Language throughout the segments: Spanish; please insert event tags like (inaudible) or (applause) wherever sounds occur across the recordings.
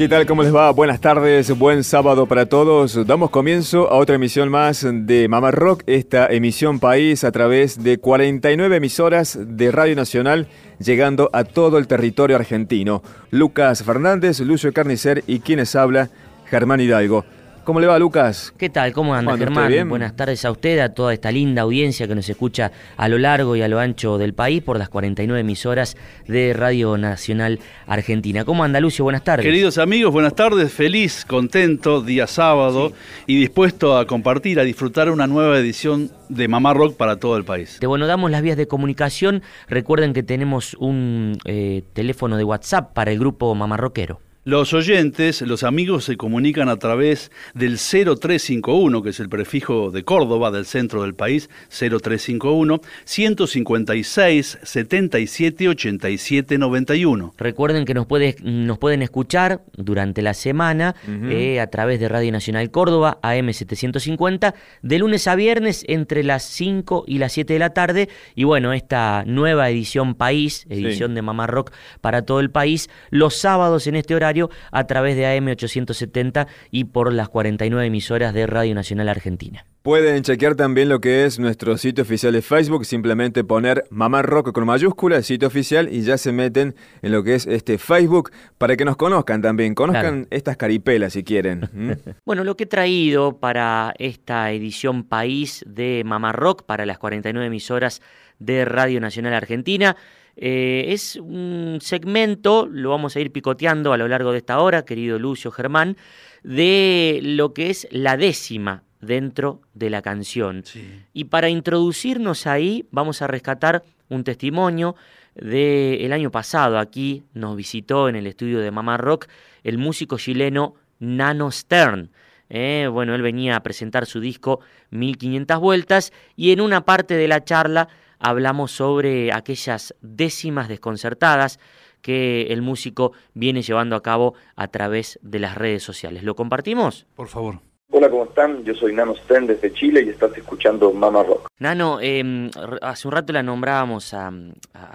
¿Qué tal? ¿Cómo les va? Buenas tardes, buen sábado para todos. Damos comienzo a otra emisión más de Mamá Rock, esta emisión país a través de 49 emisoras de Radio Nacional, llegando a todo el territorio argentino. Lucas Fernández, Lucio Carnicer y quienes habla, Germán Hidalgo. ¿Cómo le va, Lucas? ¿Qué tal? ¿Cómo anda, Germán? Buenas tardes a usted, a toda esta linda audiencia que nos escucha a lo largo y a lo ancho del país por las 49 emisoras de Radio Nacional Argentina. ¿Cómo anda, Lucio? Buenas tardes. Queridos amigos, buenas tardes. Feliz, contento, día sábado y dispuesto a compartir, a disfrutar una nueva edición de Mamá Rock para todo el país. De bueno, damos las vías de comunicación. Recuerden que tenemos un eh, teléfono de WhatsApp para el grupo Mamá Rockero. Los oyentes, los amigos se comunican a través del 0351, que es el prefijo de Córdoba, del centro del país, 0351 156 77 87 91. Recuerden que nos, puede, nos pueden escuchar durante la semana eh, a través de Radio Nacional Córdoba, AM 750, de lunes a viernes entre las 5 y las 7 de la tarde. Y bueno, esta nueva edición País, edición de Mamá Rock para todo el país, los sábados en este horario a través de AM870 y por las 49 emisoras de Radio Nacional Argentina. Pueden chequear también lo que es nuestro sitio oficial de Facebook, simplemente poner Mamá Rock con mayúscula, sitio oficial, y ya se meten en lo que es este Facebook para que nos conozcan también, conozcan estas caripelas si quieren. (laughs) bueno, lo que he traído para esta edición País de Mamá Rock, para las 49 emisoras de Radio Nacional Argentina, eh, es un segmento, lo vamos a ir picoteando a lo largo de esta hora, querido Lucio Germán, de lo que es la décima dentro de la canción. Y para introducirnos ahí, vamos a rescatar un testimonio del año pasado. Aquí nos visitó en el estudio de Mamá Rock el músico chileno Nano Stern. Eh, bueno, él venía a presentar su disco 1500 vueltas y en una parte de la charla hablamos sobre aquellas décimas desconcertadas que el músico viene llevando a cabo a través de las redes sociales. ¿Lo compartimos? Por favor. Hola, ¿cómo están? Yo soy Nano Sten desde Chile y estás escuchando Mama Rock. Nano, em, hace un rato la nombrábamos a,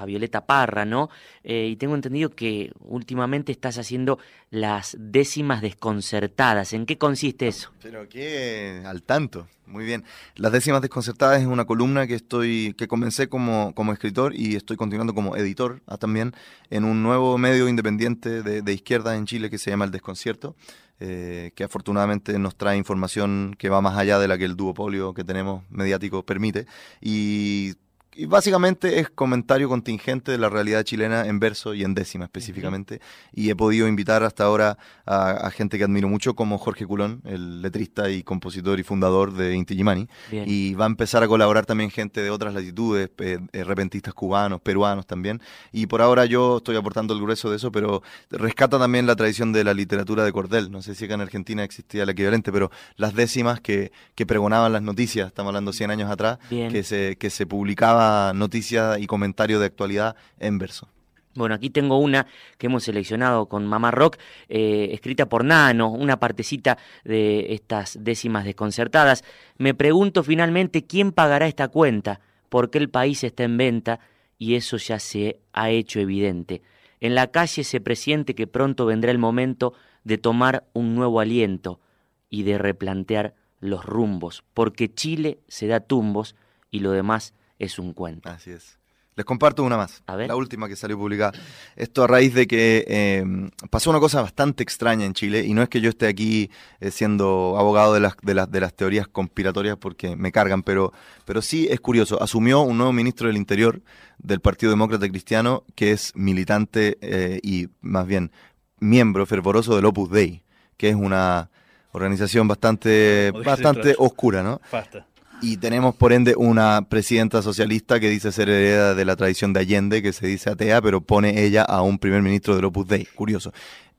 Violeta Parra, ¿no? Eh, y tengo entendido que últimamente estás haciendo las décimas desconcertadas. ¿En qué consiste eso? Pero qué al tanto. Muy bien. Las décimas desconcertadas es una columna que estoy que comencé como, como escritor y estoy continuando como editor ah, también en un nuevo medio independiente de, de izquierda en Chile que se llama El Desconcierto. Eh, que afortunadamente nos trae información que va más allá de la que el duopolio que tenemos mediático permite. Y y básicamente es comentario contingente de la realidad chilena en verso y en décima específicamente. Y he podido invitar hasta ahora a, gente que admiro mucho, como Jorge Culón, el letrista y compositor y fundador de Inti Gimani. Y va a empezar a colaborar también gente de otras latitudes, eh, repentistas cubanos, peruanos también. Y por ahora yo estoy aportando el grueso de eso, pero rescata también la tradición de la literatura de Cordel. No sé si acá en Argentina existía el equivalente, pero las décimas que, que pregonaban las noticias, estamos hablando 100 años atrás, que se, que se publicaba noticia y comentario de actualidad en verso. Bueno, aquí tengo una que hemos seleccionado con Mamá Rock, eh, escrita por Nano, una partecita de estas décimas desconcertadas. Me pregunto finalmente quién pagará esta cuenta, porque el país está en venta y eso ya se ha hecho evidente. En la calle se presiente que pronto vendrá el momento de tomar un nuevo aliento y de replantear los rumbos, porque Chile se da tumbos y lo demás es un cuento. Así es. Les comparto una más. A ver. La última que salió publicada. Esto a raíz de que eh, pasó una cosa bastante extraña en Chile. Y no es que yo esté aquí eh, siendo abogado de las, de, las, de las teorías conspiratorias porque me cargan, pero, pero sí es curioso. Asumió un nuevo ministro del Interior del Partido Demócrata Cristiano que es militante eh, y más bien miembro fervoroso del Opus Dei, que es una organización bastante, (laughs) bastante oscura, ¿no? Basta. Y tenemos por ende una presidenta socialista que dice ser heredera de la tradición de Allende, que se dice atea, pero pone ella a un primer ministro del Opus Dei. Curioso.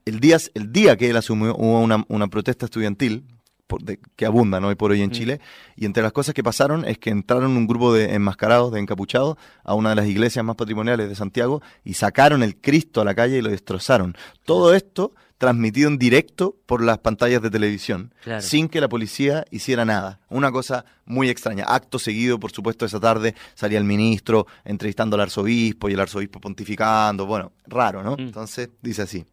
El día, el día que él asumió hubo una, una protesta estudiantil por- de- que abunda ¿no? hoy por hoy en Chile, y entre las cosas que pasaron es que entraron un grupo de enmascarados, de encapuchados, a una de las iglesias más patrimoniales de Santiago y sacaron el Cristo a la calle y lo destrozaron. Todo esto transmitido en directo por las pantallas de televisión, Claro. sin que la policía hiciera nada. Una cosa muy extraña. Acto seguido, por supuesto, esa tarde salía el ministro entrevistando al arzobispo y el arzobispo pontificando. Bueno, raro, ¿no? Mm. Entonces dice así.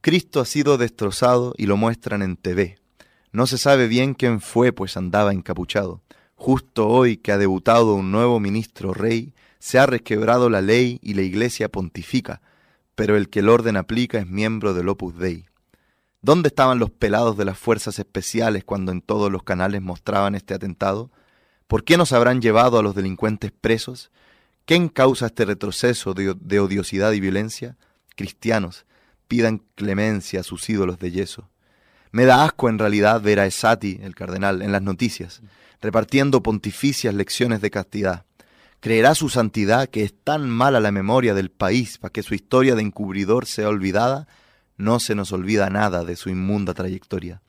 Cristo ha sido destrozado y lo muestran en TV. No se sabe bien quién fue, pues andaba encapuchado. Justo hoy que ha debutado un nuevo ministro rey, se ha resquebrado la ley y la iglesia pontifica, pero el que el orden aplica es miembro del Opus Dei. ¿Dónde estaban los pelados de las fuerzas especiales cuando en todos los canales mostraban este atentado? ¿Por qué nos habrán llevado a los delincuentes presos? ¿Quién causa este retroceso de, de odiosidad y violencia? Cristianos, pidan clemencia a sus ídolos de yeso. Me da asco en realidad ver a Esati, el cardenal, en las noticias, repartiendo pontificias lecciones de castidad. ¿Creerá su santidad que es tan mala la memoria del país para que su historia de encubridor sea olvidada? No se nos olvida nada de su inmunda trayectoria.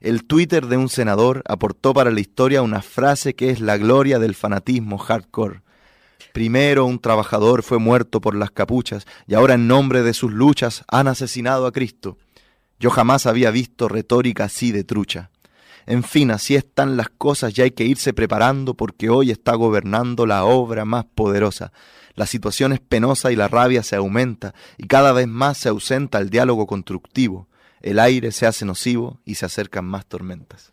El Twitter de un senador aportó para la historia una frase que es la gloria del fanatismo hardcore. Primero un trabajador fue muerto por las capuchas y ahora en nombre de sus luchas han asesinado a Cristo. Yo jamás había visto retórica así de trucha. En fin, así están las cosas y hay que irse preparando porque hoy está gobernando la obra más poderosa. La situación es penosa y la rabia se aumenta y cada vez más se ausenta el diálogo constructivo. El aire se hace nocivo y se acercan más tormentas.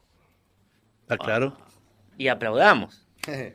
¿Está claro? Y aplaudamos. (laughs) ¿Eh?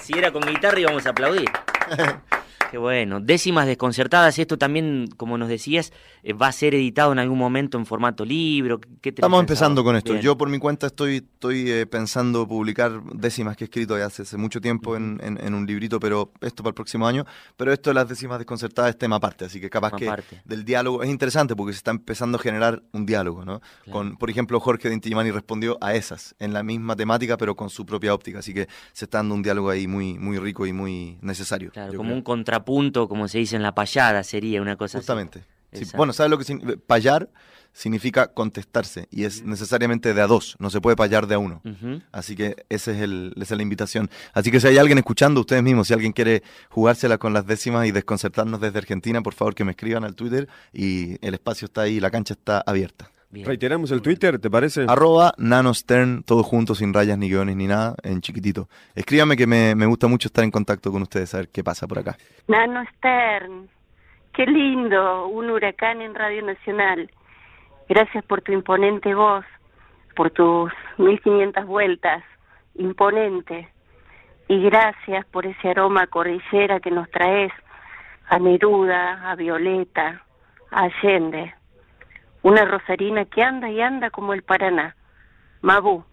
Si era con guitarra íbamos a aplaudir. (laughs) Qué bueno. Décimas desconcertadas. Esto también, como nos decías, eh, va a ser editado en algún momento en formato libro. ¿Qué tenés Estamos empezando con esto. Bien. Yo por mi cuenta estoy, estoy eh, pensando publicar décimas que he escrito ya hace, hace mucho tiempo en, en- en un librito, pero esto para el próximo año. Pero esto de las décimas desconcertadas es tema aparte, así que capaz Tema que aparte. del diálogo es interesante porque se está empezando a generar un diálogo, ¿no? Claro. Con, por ejemplo, Jorge de Intimani respondió a esas en la misma temática, pero con su propia óptica, así que se está dando un diálogo ahí muy, muy rico y muy necesario. Claro, como creo. un contrapunto, como se dice en la payada, sería una cosa así. Justamente. Sí, Exacto. bueno, ¿sabes lo que significa? Payar significa contestarse y es necesariamente de a dos, no se puede payar de a uno. Así que ese es el, esa es la invitación. Así que si hay alguien escuchando, ustedes mismos, si alguien quiere jugársela con las décimas y desconcertarnos desde Argentina, por favor que me escriban al Twitter y el espacio está ahí, la cancha está abierta. Bien. Reiteramos el Twitter, ¿te parece? Arroba nanostern, todo junto, sin rayas ni guiones ni nada, en chiquitito. Escríbame que me, me gusta mucho estar en contacto con ustedes, a ver qué pasa por acá. Nano Stern, qué lindo, un huracán en Radio Nacional. Gracias por tu imponente voz, por tus 1500 vueltas, imponente. Y gracias por ese aroma cordillera que nos traes a Neruda, a Violeta, a Allende. Una rosarina que anda y anda como el Paraná. Mabú,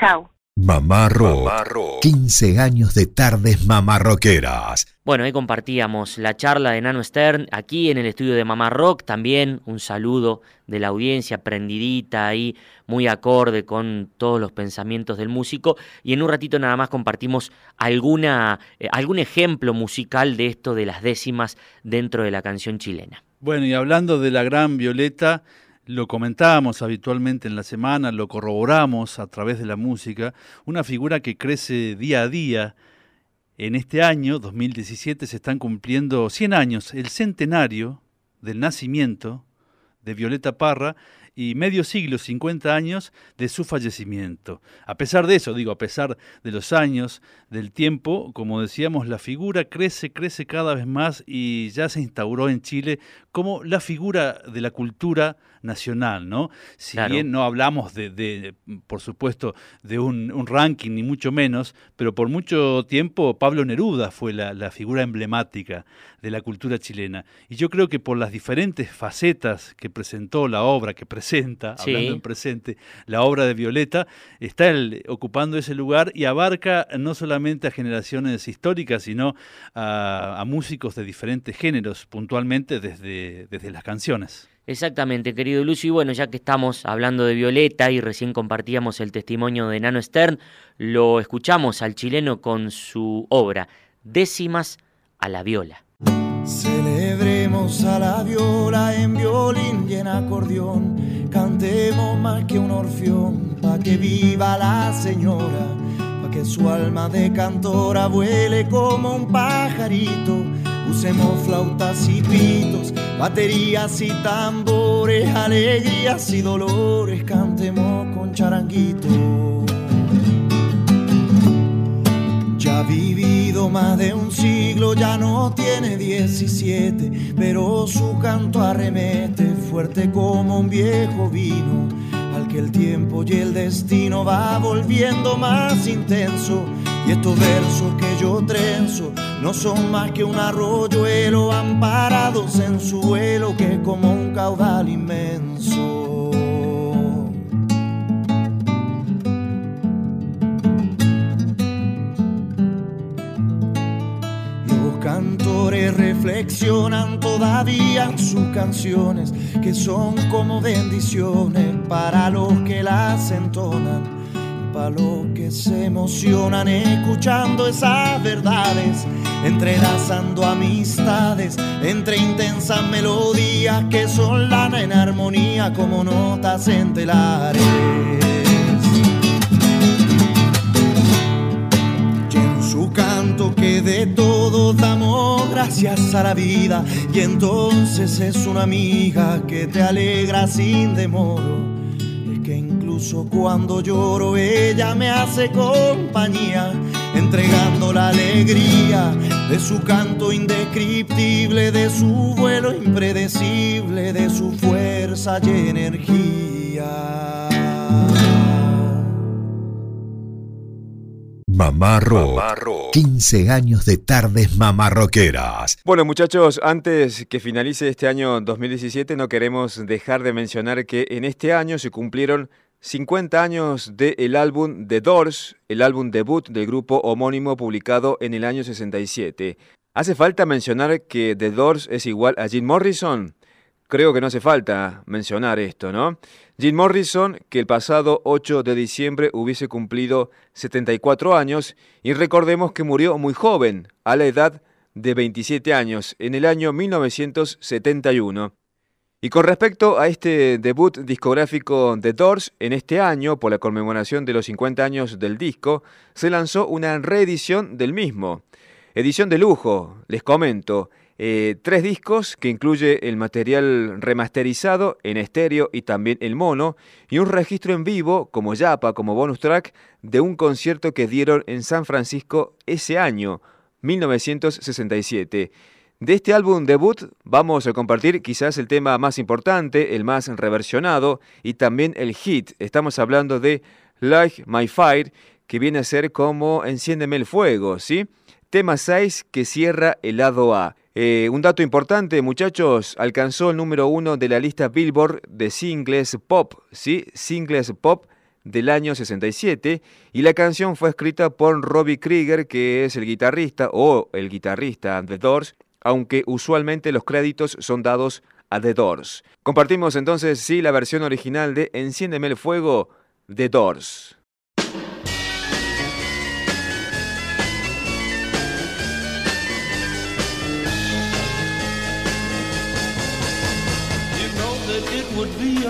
chao. Mamá Rock. 15 años de tardes mamarroqueras. Bueno, ahí compartíamos la charla de Nano Stern aquí en el estudio de Mamá Rock. También un saludo de la audiencia prendidita ahí, muy acorde con todos los pensamientos del músico. Y en un ratito nada más compartimos alguna, eh, algún ejemplo musical de esto de las décimas dentro de la canción chilena. Bueno, y hablando de la gran Violeta, lo comentábamos habitualmente en la semana, lo corroboramos a través de la música, una figura que crece día a día. En este año, 2017, se están cumpliendo 100 años, el centenario del nacimiento de Violeta Parra, y medio siglo, 50 años de su fallecimiento. A pesar de eso, digo, a pesar de los años, del tiempo, como decíamos, la figura crece, crece cada vez más y ya se instauró en Chile como la figura de la cultura nacional, ¿no? Si bien no hablamos de, por supuesto, de un, ranking, ni mucho menos, pero por mucho tiempo Pablo Neruda fue la, figura emblemática de la cultura chilena. Y yo creo que por las diferentes facetas que presentó la obra, que presenta, hablando en presente, la obra de Violeta, está él ocupando ese lugar y abarca no solamente a generaciones históricas, sino a, músicos de diferentes géneros, puntualmente desde, desde las canciones. Exactamente, querido Lucio. Y bueno, ya que estamos hablando de Violeta y recién compartíamos el testimonio de Nano Stern, lo escuchamos al chileno con su obra, Décimas a la Viola. Celebremos a la viola en violín y en acordeón, cantemos más que un orfeón, pa' que viva la señora, pa' que su alma de cantora vuele como un pajarito Usemos flautas y pitos, baterías y tambores, alegrías y dolores, cantemos con charanguito. Ya ha vivido más de un siglo, ya no tiene 17, pero su canto arremete fuerte como un viejo vino, al que el tiempo y el destino va volviendo más intenso y estos versos que yo trenzo no son más que un arroyuelo amparados en su vuelo que es como un caudal inmenso. Reflexionan todavía en sus canciones que son como bendiciones para los que las entonan para los que se emocionan escuchando esas verdades, entrelazando amistades entre intensas melodías que son lana en armonía como notas en que de todo damos gracias a la vida y entonces es una amiga que te alegra sin demoro cuando lloro ella me hace compañía, entregando la alegría de su canto indescriptible, de su vuelo impredecible, de su fuerza y energía. Mamarro. 15 años de tardes mamarroqueras. Bueno, muchachos, antes que finalice este año 2017, no queremos dejar de mencionar que en este año se cumplieron 50 años del álbum The Doors, el álbum debut del grupo homónimo publicado en el año 67. ¿Hace falta mencionar que The Doors es igual a Jim Morrison? Creo que no hace falta mencionar esto, ¿no? Jim Morrison, que el pasado 8 de diciembre hubiese cumplido 74 años, y recordemos que murió muy joven, a la edad de 27 años, en el año 1971. Y con respecto a este debut discográfico de Doors, en este año, por la conmemoración de los 50 años del disco, se lanzó una reedición del mismo. Edición de lujo, les comento. Eh, tres discos que incluye el material remasterizado en estéreo y también el mono, y un registro en vivo, como Yapa, como bonus track, de un concierto que dieron en San Francisco ese año, 1967. De este álbum debut vamos a compartir quizás el tema más importante, el más reversionado y también el hit. Estamos hablando de Like My Fire, que viene a ser como Enciéndeme el fuego, ¿sí? Tema 6 que cierra el lado A. Eh, un dato importante, muchachos, alcanzó el número uno de la lista Billboard de singles pop, ¿sí? Singles pop del año 67 y la canción fue escrita por Robbie Krieger, que es el guitarrista o el guitarrista de Doors aunque usualmente los créditos son dados a The Doors. Compartimos entonces, sí, la versión original de Enciéndeme el fuego, The Doors.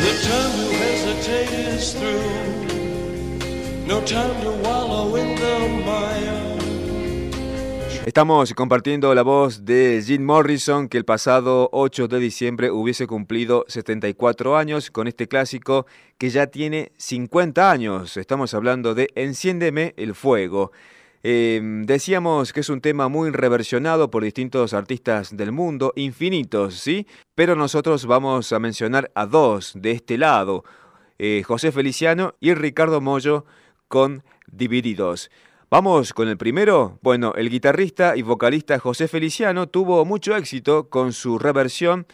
The time to hesitate is through. No time to wallow in the mire. Estamos compartiendo la voz de Jim Morrison, que el pasado 8 de diciembre hubiese cumplido 74 años con este clásico que ya tiene 50 años. Estamos hablando de Enciéndeme el Fuego. Eh, decíamos que es un tema muy reversionado por distintos artistas del mundo, infinitos, ¿sí? Pero nosotros vamos a mencionar a dos de este lado, eh, José Feliciano y Ricardo Mollo con Divididos. Vamos con el primero. Bueno, el guitarrista y vocalista José Feliciano tuvo mucho éxito con su reversión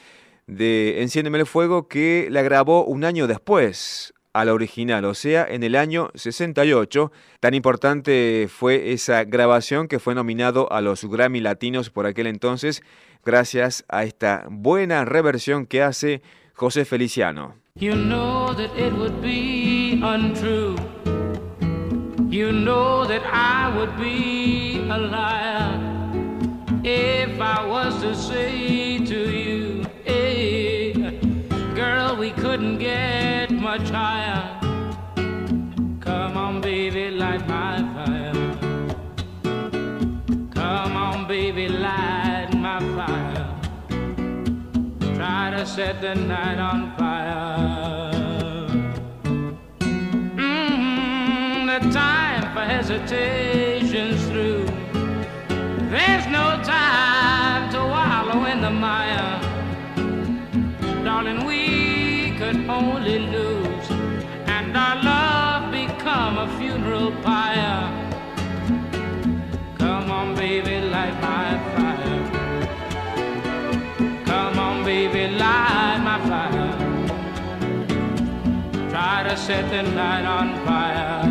de Enciéndeme el Fuego que la grabó un año después a la original, o sea, en el año 68. Tan importante fue esa grabación que fue nominado a los Grammy Latinos por aquel entonces, gracias a esta buena reversión que hace José Feliciano. You know that it would be untrue. You know that I would be a liar if I was to say to you, we couldn't get much higher. Come on, baby, light my fire. Come on, baby, light my fire. Try to set the night on fire. Mm, the time for hesitation's set the night on fire.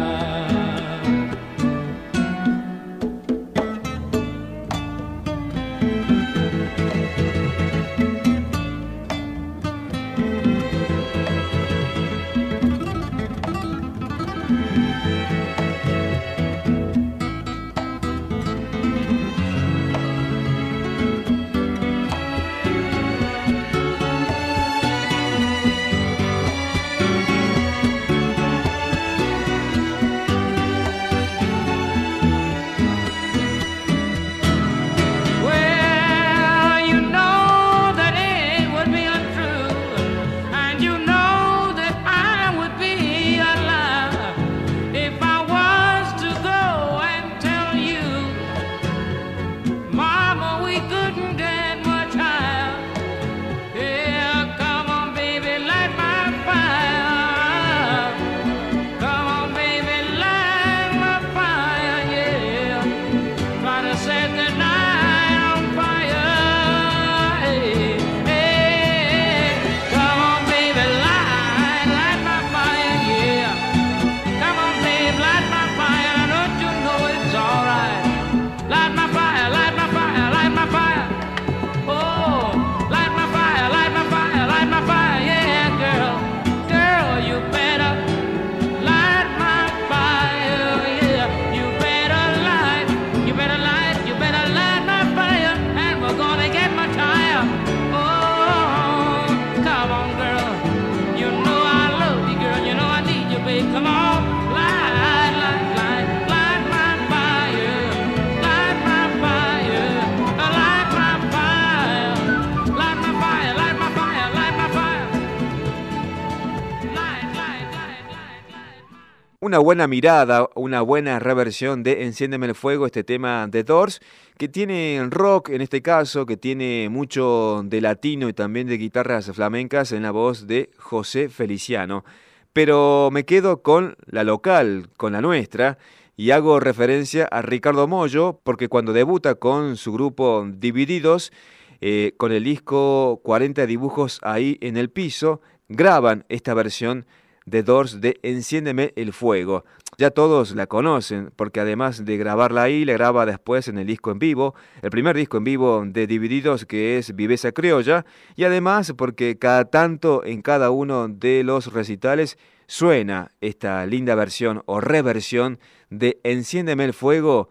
Buena mirada, una buena reversión de Enciéndeme el Fuego, este tema de Doors, que tiene rock en este caso, que tiene mucho de latino y también de guitarras flamencas en la voz de José Feliciano. Pero me quedo con la local, con la nuestra, y hago referencia a Ricardo Mollo, porque cuando debuta con su grupo Divididos, eh, con el disco 40 dibujos ahí en el piso, graban esta versión de Doors de Enciéndeme el Fuego. Ya todos la conocen, porque además de grabarla ahí, la graba después en el disco en vivo, el primer disco en vivo de Divididos que es Viveza Criolla, y además porque cada tanto en cada uno de los recitales suena esta linda versión o reversión de Enciéndeme el Fuego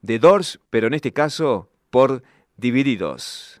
de Doors, pero en este caso por Divididos.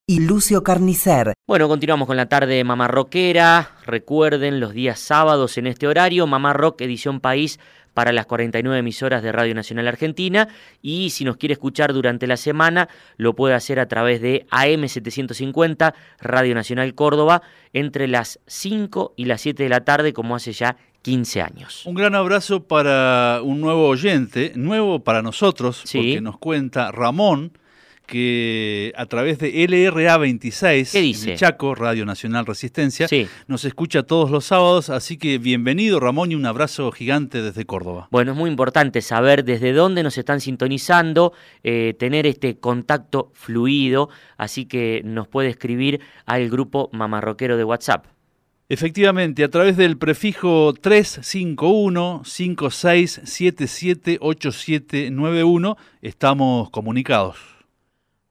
y Lucio Carnicer. Bueno, continuamos con la tarde Mamá Rockera. Recuerden los días sábados en este horario, Mamá Rock Edición País para las 49 emisoras de Radio Nacional Argentina y si nos quiere escuchar durante la semana lo puede hacer a través de AM750 Radio Nacional Córdoba entre las 5 y las 7 de la tarde como hace ya 15 años. Un gran abrazo para un nuevo oyente, nuevo para nosotros, Sí. porque nos cuenta Ramón que a través de LRA 26, ¿Qué dice? Chaco, Radio Nacional Resistencia, nos escucha todos los sábados, así que bienvenido Ramón y un abrazo gigante desde Córdoba. Bueno, es muy importante saber desde dónde nos están sintonizando, eh, tener este contacto fluido, así que nos puede escribir al grupo Mamarroquero de WhatsApp. Efectivamente, a través del prefijo 351-5677-8791 estamos comunicados.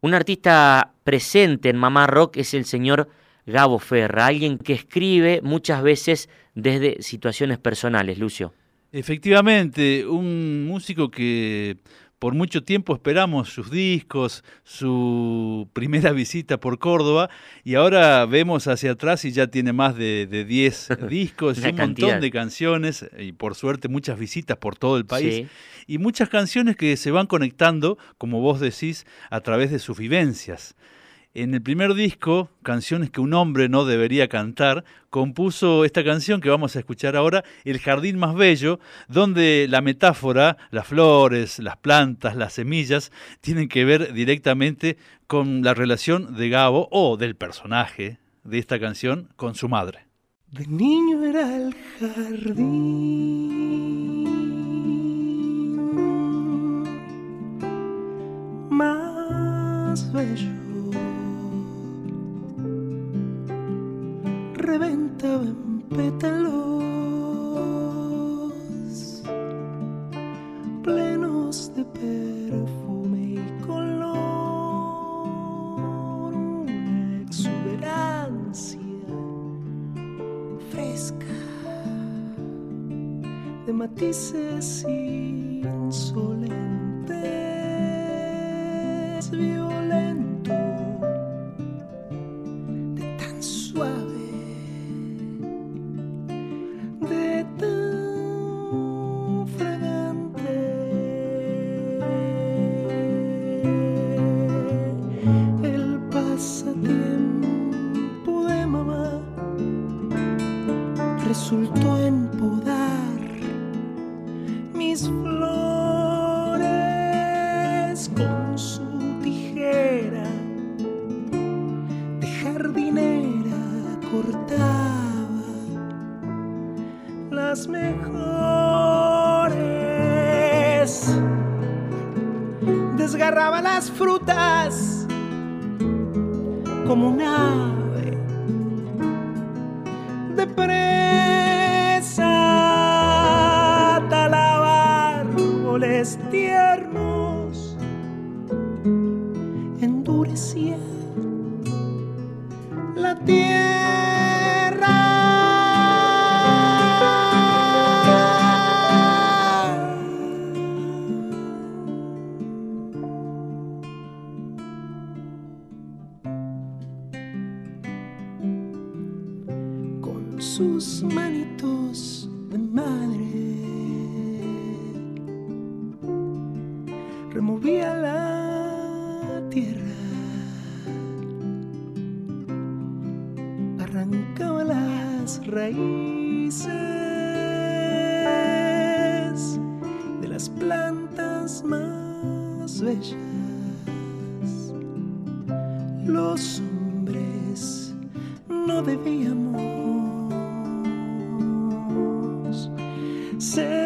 Un artista presente en Mamá Rock es el señor Gabo Ferra, alguien que escribe muchas veces desde situaciones personales, Lucio. Efectivamente, un músico que por mucho tiempo esperamos sus discos, su (laughs) primera visita por Córdoba, y ahora vemos hacia atrás y ya tiene más de, de 10 (laughs) discos y un cantidad. montón de canciones, y por suerte muchas visitas por todo el país, Sí. y muchas canciones que se van conectando, como vos decís, a través de sus vivencias. En el primer disco, Canciones que un hombre no debería cantar, compuso esta canción que vamos a escuchar ahora, El jardín más bello, donde la metáfora, las flores, las plantas, las semillas, tienen que ver directamente con la relación de Gabo o del personaje de esta canción con su madre. De niño era el jardín más bello. Reventaba en pétalos plenos de perfume y color, una exuberancia fresca de matices insolentes, violento, los hombres no debíamos ser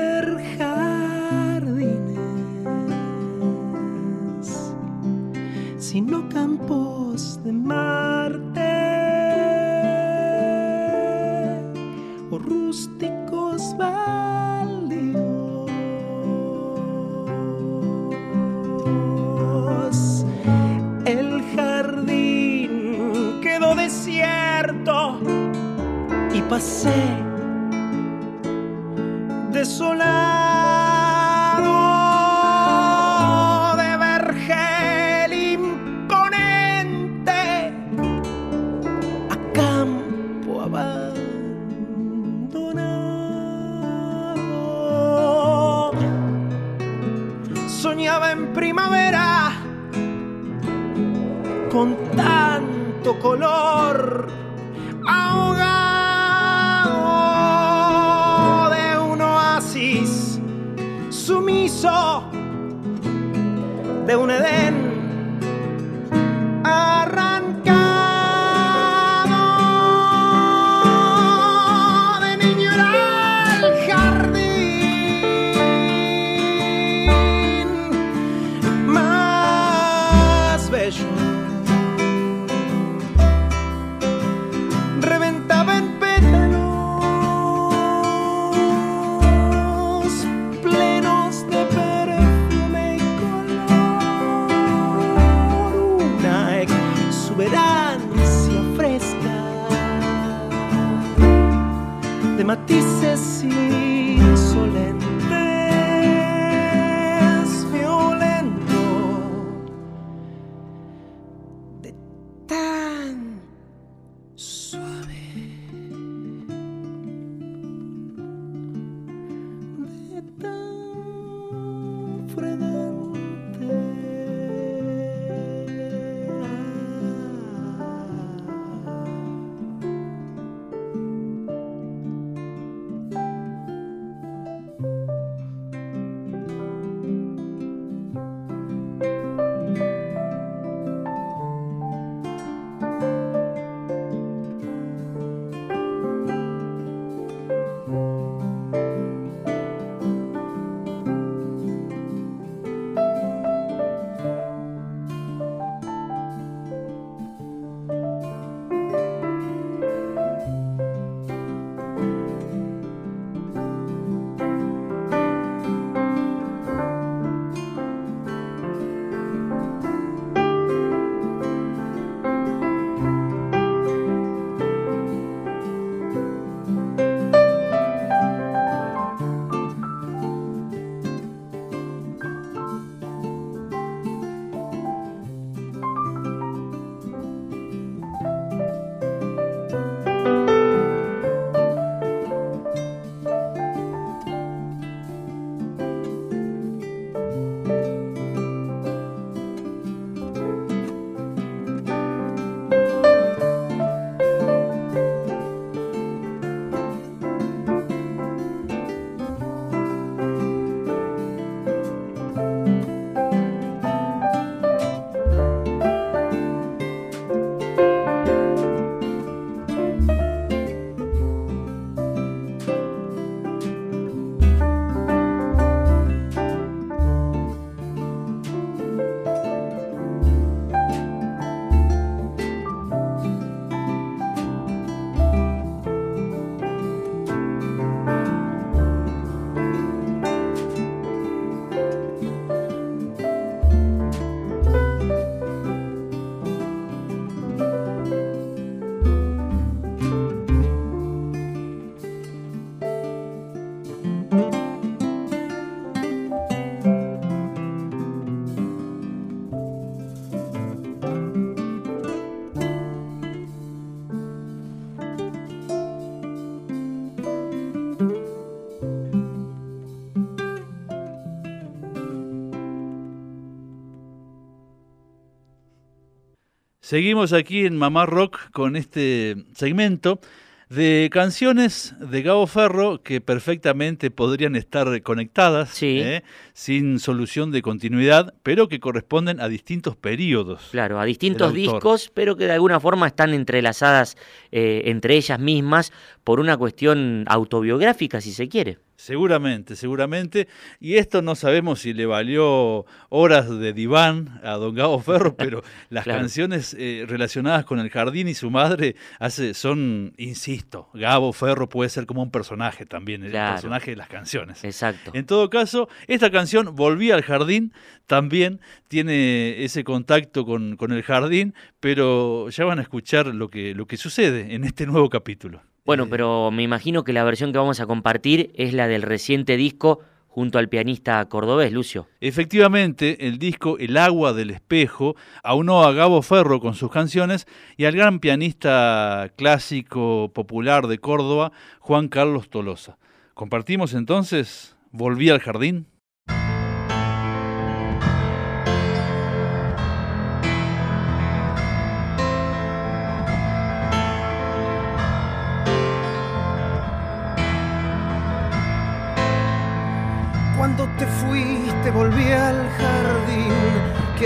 Seguimos aquí en Mamá Rock con este segmento de canciones de Gabo Ferro que perfectamente podrían estar conectadas, ¿eh? sin solución de continuidad, pero que corresponden a distintos periodos. Claro, a distintos discos, pero que de alguna forma están entrelazadas eh, entre ellas mismas por una cuestión autobiográfica, si se quiere. Seguramente, seguramente. Y esto no sabemos si le valió horas de diván a don Gabo Ferro, (laughs) pero las Claro. canciones eh, relacionadas con el jardín y su madre hace, son, insisto, Gabo Ferro puede ser como un personaje también, el personaje de las canciones. Exacto. En todo caso, esta canción, Volví al Jardín, también tiene ese contacto con, con el jardín, pero ya van a escuchar lo que, lo que sucede en este nuevo capítulo. Bueno, pero me imagino que la versión que vamos a compartir es la del reciente disco junto al pianista cordobés, Lucio. Efectivamente, el disco El agua del espejo aunó a Gabo Ferro con sus canciones y al gran pianista clásico popular de Córdoba, Juan Carlos Tolosa. Compartimos entonces Volví al jardín.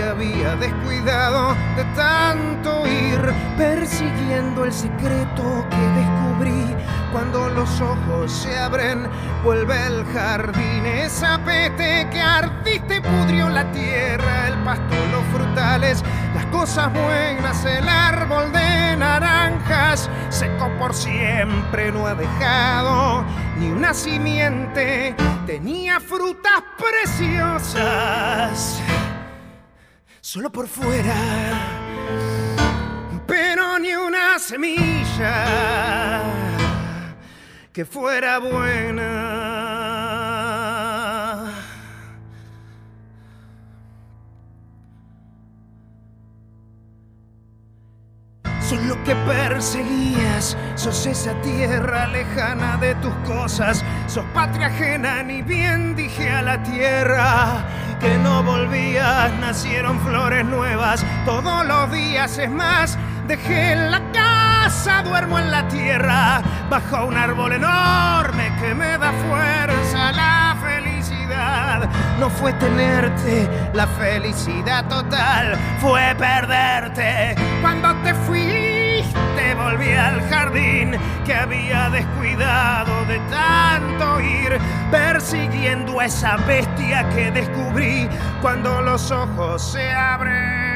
Había descuidado de tanto ir persiguiendo el secreto que descubrí. Cuando los ojos se abren, vuelve el jardín, esa pete que ardiste pudrió la tierra, el pasto, los frutales, las cosas buenas, el árbol de naranjas, seco por siempre, no ha dejado ni una simiente, tenía frutas preciosas solo por fuera, pero ni una semilla que fuera buena. Sos lo que perseguías, sos esa tierra lejana de tus cosas, sos patria ajena, ni bien dije a la tierra que no volvías, nacieron flores nuevas todos los días, es más, dejé la casa, duermo en la tierra, bajo un árbol enorme que me da fuerza, la felicidad no fue tenerte, la felicidad total fue perderte. Cuando te fuiste volví al jardín que había descuidado de tanto ir persiguiendo a esa bestia que descubrí cuando los ojos se abren.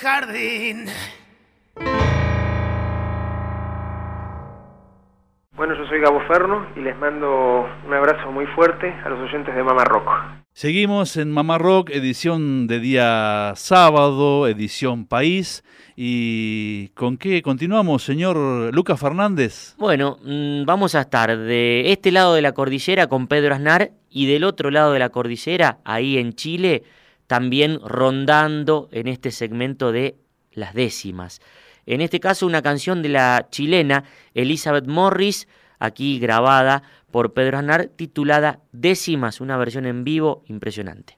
Jardín. Bueno, yo soy Gabo Ferno y les mando un abrazo muy fuerte a los oyentes de Mama Rock. Seguimos en Mamá Rock, edición de día sábado, edición país. ¿Y con qué continuamos, señor Lucas Fernández? Bueno, mm, vamos a estar de este lado de la cordillera con Pedro Aznar y del otro lado de la cordillera, ahí en Chile, también rondando en este segmento de las décimas. En este caso, una canción de la chilena Elizabeth Morris, aquí grabada por Pedro Aznar, titulada Décimas, una versión en vivo impresionante.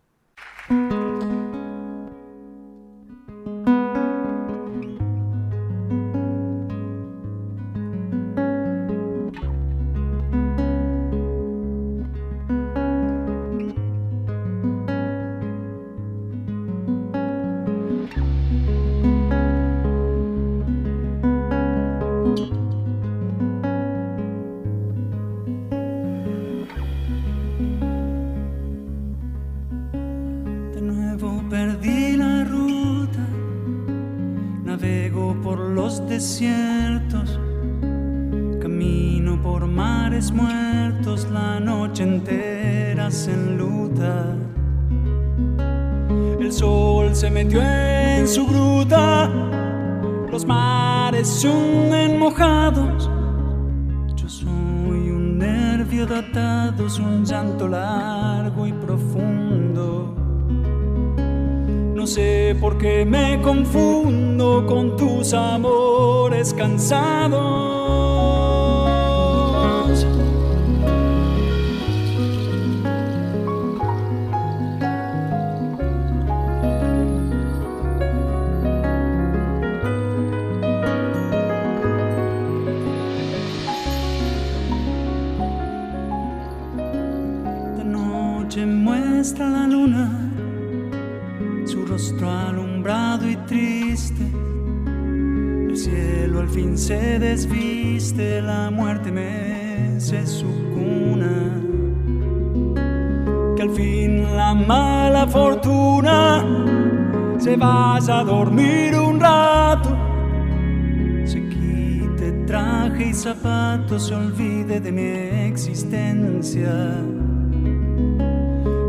Se olvide de mi existencia.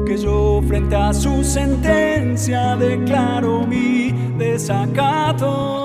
Que yo frente a su sentencia declaro mi desacato.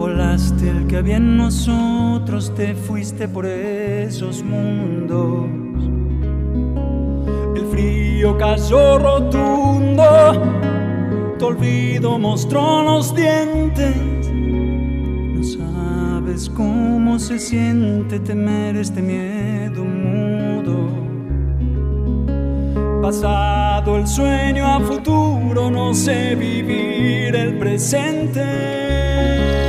Volaste el que había en nosotros, te fuiste por esos mundos. El frío cayó rotundo, tu olvido mostró los dientes. No sabes cómo se siente temer este miedo mudo. Pasado el sueño a futuro, no sé vivir el presente.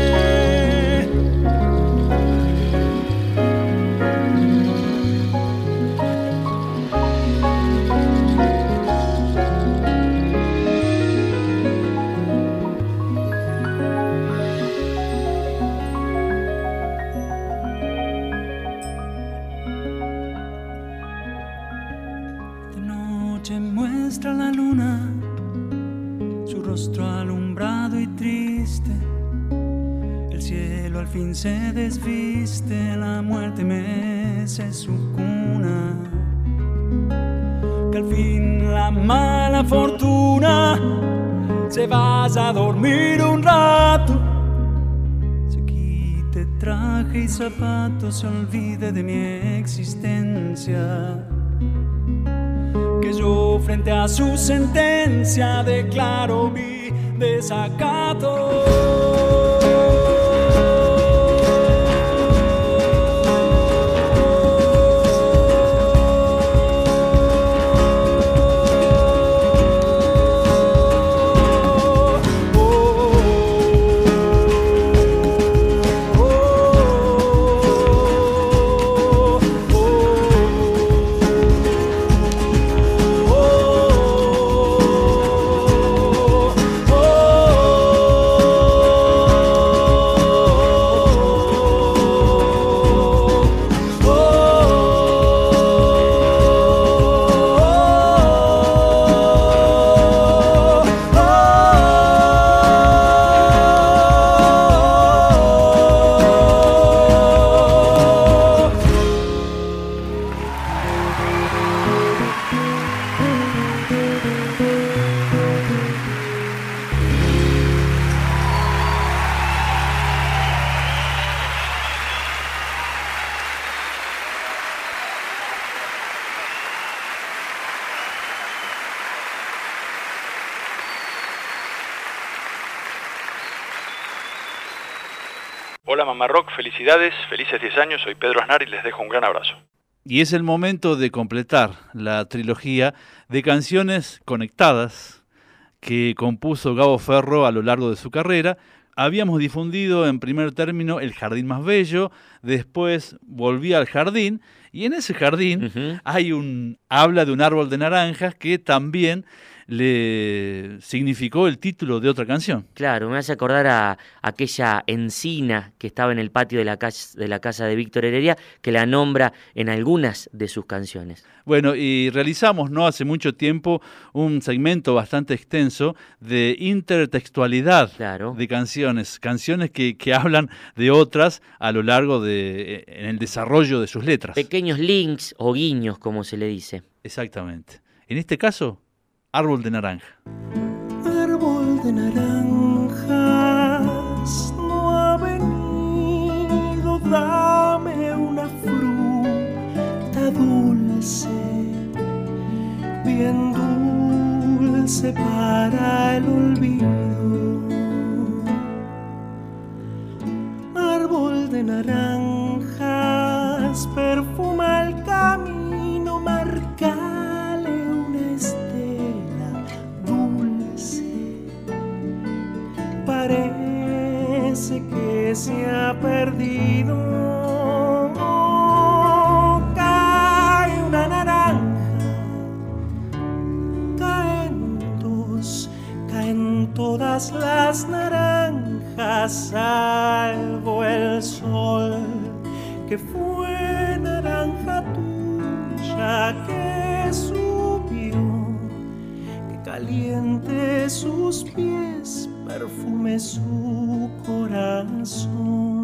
Fin se desviste, la muerte mece su cuna. Que al fin la mala fortuna se vaya a dormir un rato. Se quite traje y zapatos, se olvide de mi existencia que yo frente a su sentencia declaro mi desacato. Felicidades, felices 10 años, soy Pedro Aznar y les dejo un gran abrazo. Y es el momento de completar la trilogía de canciones conectadas que compuso Gabo Ferro a lo largo de su carrera. Habíamos difundido en primer término El Jardín Más Bello, después Volví al Jardín, y en ese jardín hay un habla de un árbol de naranjas que también le significó el título de otra canción. Claro, me hace acordar a aquella encina que estaba en el patio de la, casa, de la casa de Víctor Heredia, que la nombra en algunas de sus canciones. Bueno, y realizamos no hace mucho tiempo un segmento bastante extenso de intertextualidad de canciones, canciones que, que hablan de otras a lo largo de en el desarrollo de sus letras. Pequeños links o guiños, como se le dice. Exactamente. En este caso, Árbol de naranja. Árbol de naranjas no ha venido, dame una fruta dulce, bien dulce para el olvido. Árbol de naranjas perfuma el camino se ha perdido. Cae una naranja, caen dos, caen todas las naranjas, salvo el sol, que fue naranja tuya que subió, que caliente sus pies, perfume su corazón.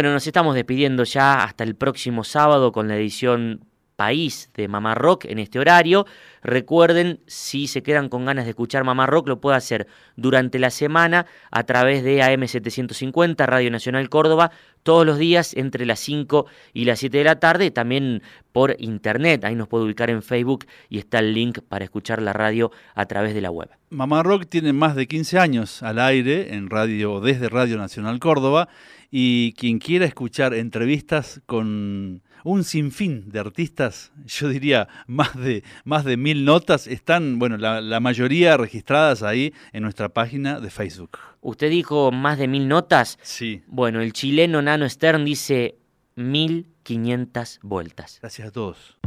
Bueno, nos estamos despidiendo ya hasta el próximo sábado con la edición País de Mamá Rock en este horario. Recuerden, si se quedan con ganas de escuchar Mamá Rock, lo puede hacer durante la semana a través de AM750, Radio Nacional Córdoba, todos los días entre las 5 y las 7 de la tarde, también por internet. Ahí nos puede ubicar en Facebook y está el link para escuchar la radio a través de la web. Mamá Rock tiene más de 15 años al aire en radio desde Radio Nacional Córdoba y quien quiera escuchar entrevistas con un sinfín de artistas, (laughs) yo diría más de, más de mil notas, están, bueno, la, la mayoría registradas ahí en nuestra página de Facebook. ¿Usted dijo más de mil notas? Sí. Bueno, el chileno Nano Stern dice 1500 vueltas. Gracias a todos.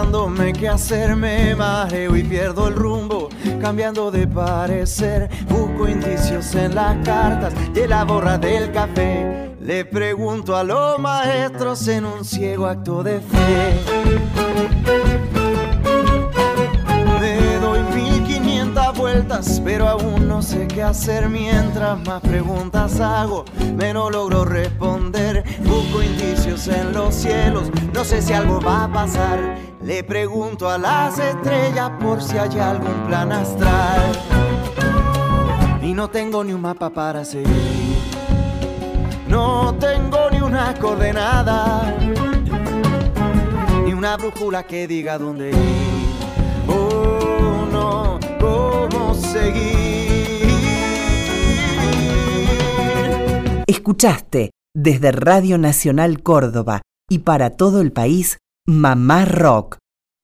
Preguntándome qué hacer, me mareo y pierdo el rumbo, cambiando de parecer. Busco indicios en las cartas y en la borra del café. Le pregunto a los maestros en un ciego acto de fe. Me doy 1500 vueltas, pero aún no sé qué hacer. Mientras más preguntas hago, menos logro responder. Busco indicios en los cielos, no sé si algo va a pasar. Le pregunto a las estrellas por si hay algún plan astral. Y no tengo ni un mapa para seguir. No tengo ni una coordenada, ni una brújula que diga dónde ir. Oh, no, cómo seguir. Escuchaste desde Radio Nacional Córdoba y para todo el país Mamá Rock,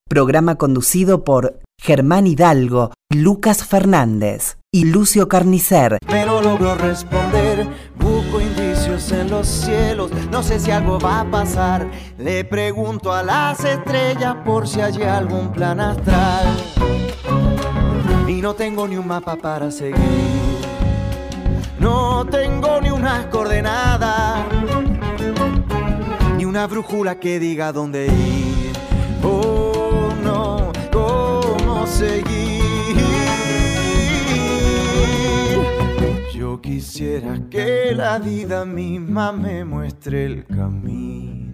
programa conducido por Germán Hidalgo, Lucas Fernández y Lucio Carnicer. Pero logro responder, busco indicios en los cielos, no sé si algo va a pasar. Le pregunto a las estrellas por si hay algún plan astral. Y no tengo ni un mapa para seguir, no tengo ni unas coordenadas, una brújula que diga dónde ir. Oh, no, cómo seguir. Yo quisiera que la vida misma me muestre el camino.